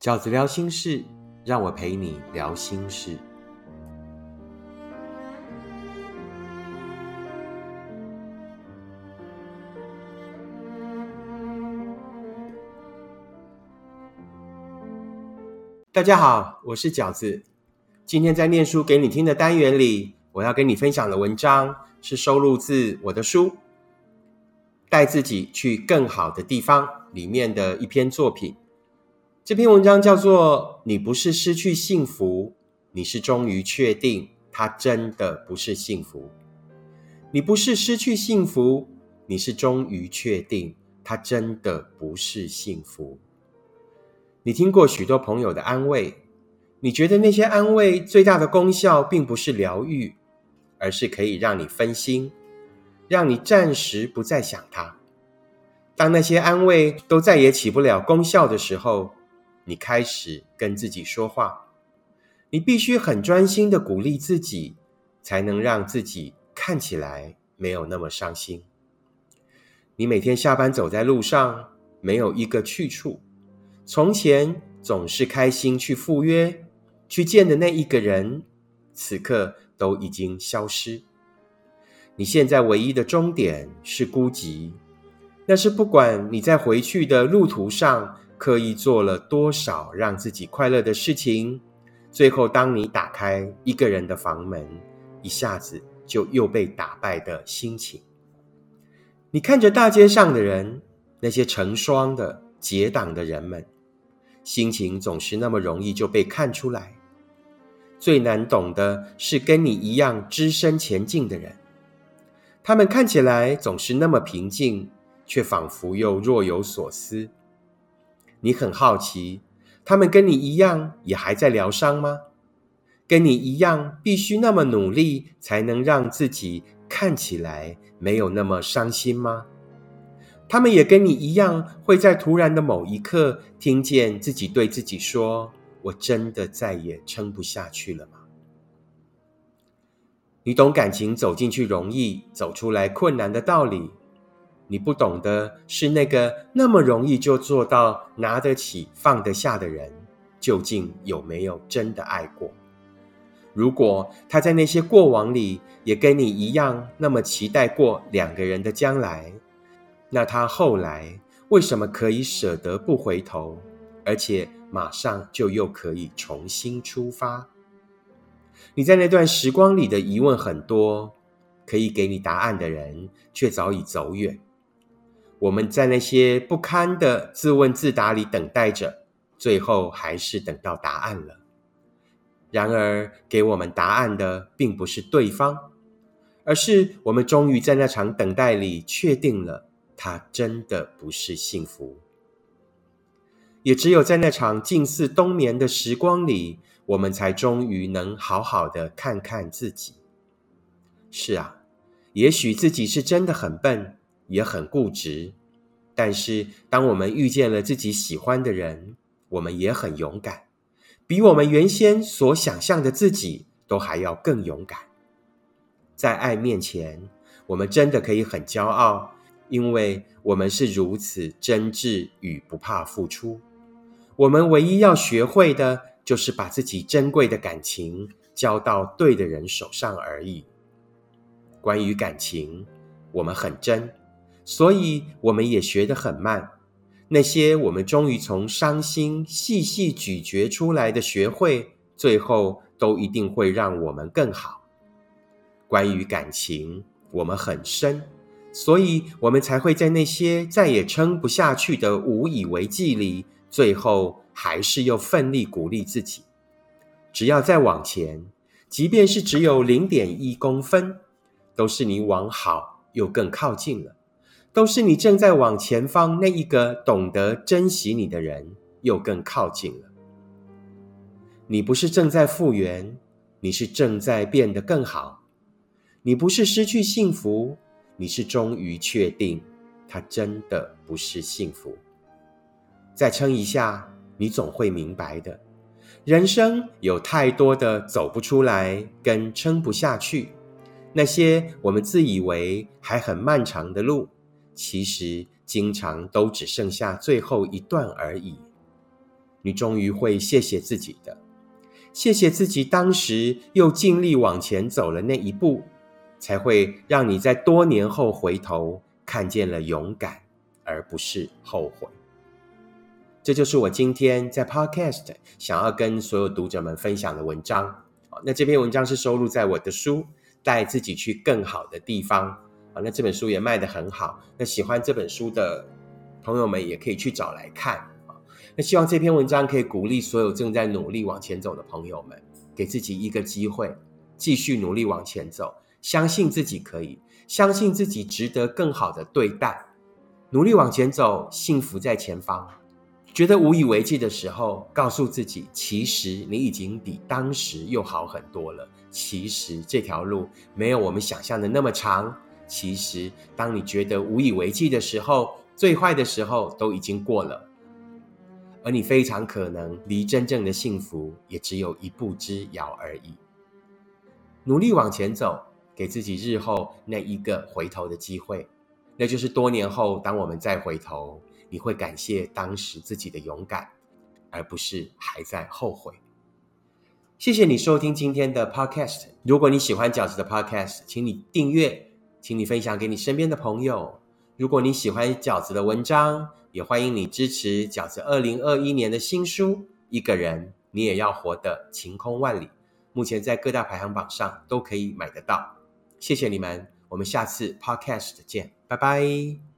饺子聊心事，让我陪你聊心事。大家好，我是饺子。今天在念书给你听的单元里，我要跟你分享的文章是收录自我的书《带自己去更好的地方》里面的一篇作品。这篇文章叫做“你不是失去幸福，你是终于确定它真的不是幸福。你不是失去幸福，你是终于确定它真的不是幸福。”你听过许多朋友的安慰，你觉得那些安慰最大的功效并不是疗愈，而是可以让你分心，让你暂时不再想它。当那些安慰都再也起不了功效的时候，你开始跟自己说话，你必须很专心的鼓励自己，才能让自己看起来没有那么伤心。你每天下班走在路上，没有一个去处。从前总是开心去赴约、去见的那一个人，此刻都已经消失。你现在唯一的终点是孤寂，那是不管你在回去的路途上刻意做了多少让自己快乐的事情，最后当你打开一个人的房门，一下子就又被打败的心情。你看着大街上的人，那些成双的结党的人们。心情总是那么容易就被看出来。最难懂的是跟你一样只身前进的人，他们看起来总是那么平静，却仿佛又若有所思。你很好奇，他们跟你一样也还在疗伤吗？跟你一样必须那么努力才能让自己看起来没有那么伤心吗？他们也跟你一样，会在突然的某一刻，听见自己对自己说：“我真的再也撑不下去了吗？”你懂感情走进去容易，走出来困难的道理。你不懂的是，那个那么容易就做到拿得起放得下的人，究竟有没有真的爱过？如果他在那些过往里，也跟你一样那么期待过两个人的将来。那他后来为什么可以舍得不回头，而且马上就又可以重新出发？你在那段时光里的疑问很多，可以给你答案的人却早已走远。我们在那些不堪的自问自答里等待着，最后还是等到答案了。然而，给我们答案的并不是对方，而是我们终于在那场等待里确定了。它真的不是幸福，也只有在那场近似冬眠的时光里，我们才终于能好好的看看自己。是啊，也许自己是真的很笨，也很固执，但是当我们遇见了自己喜欢的人，我们也很勇敢，比我们原先所想象的自己都还要更勇敢。在爱面前，我们真的可以很骄傲。因为我们是如此真挚与不怕付出，我们唯一要学会的就是把自己珍贵的感情交到对的人手上而已。关于感情，我们很真，所以我们也学得很慢。那些我们终于从伤心细细咀嚼出来的学会，最后都一定会让我们更好。关于感情，我们很深。所以，我们才会在那些再也撑不下去的无以为继里，最后还是又奋力鼓励自己。只要再往前，即便是只有零点一公分，都是你往好又更靠近了，都是你正在往前方那一个懂得珍惜你的人又更靠近了。你不是正在复原，你是正在变得更好。你不是失去幸福。你是终于确定，它真的不是幸福。再撑一下，你总会明白的。人生有太多的走不出来跟撑不下去，那些我们自以为还很漫长的路，其实经常都只剩下最后一段而已。你终于会谢谢自己的，谢谢自己当时又尽力往前走了那一步，才会让你在多年后回头看见了勇敢，而不是后悔。这就是我今天在 Podcast 想要跟所有读者们分享的文章。那这篇文章是收录在我的书《带自己去更好的地方》啊。那这本书也卖得很好。那喜欢这本书的朋友们也可以去找来看啊。那希望这篇文章可以鼓励所有正在努力往前走的朋友们，给自己一个机会，继续努力往前走，相信自己可以，相信自己值得更好的对待，努力往前走，幸福在前方。觉得无以为继的时候，告诉自己，其实你已经比当时又好很多了。其实这条路没有我们想象的那么长。其实，当你觉得无以为继的时候，最坏的时候都已经过了，而你非常可能离真正的幸福也只有一步之遥而已。努力往前走，给自己日后那一个回头的机会，那就是多年后，当我们再回头。你会感谢当时自己的勇敢，而不是还在后悔。谢谢你收听今天的 Podcast。如果你喜欢饺子的 Podcast，请你订阅，请你分享给你身边的朋友。如果你喜欢饺子的文章，也欢迎你支持饺子二零二一年的新书《一个人你也要活得晴空万里》。目前在各大排行榜上都可以买得到。谢谢你们，我们下次 Podcast 见，拜拜。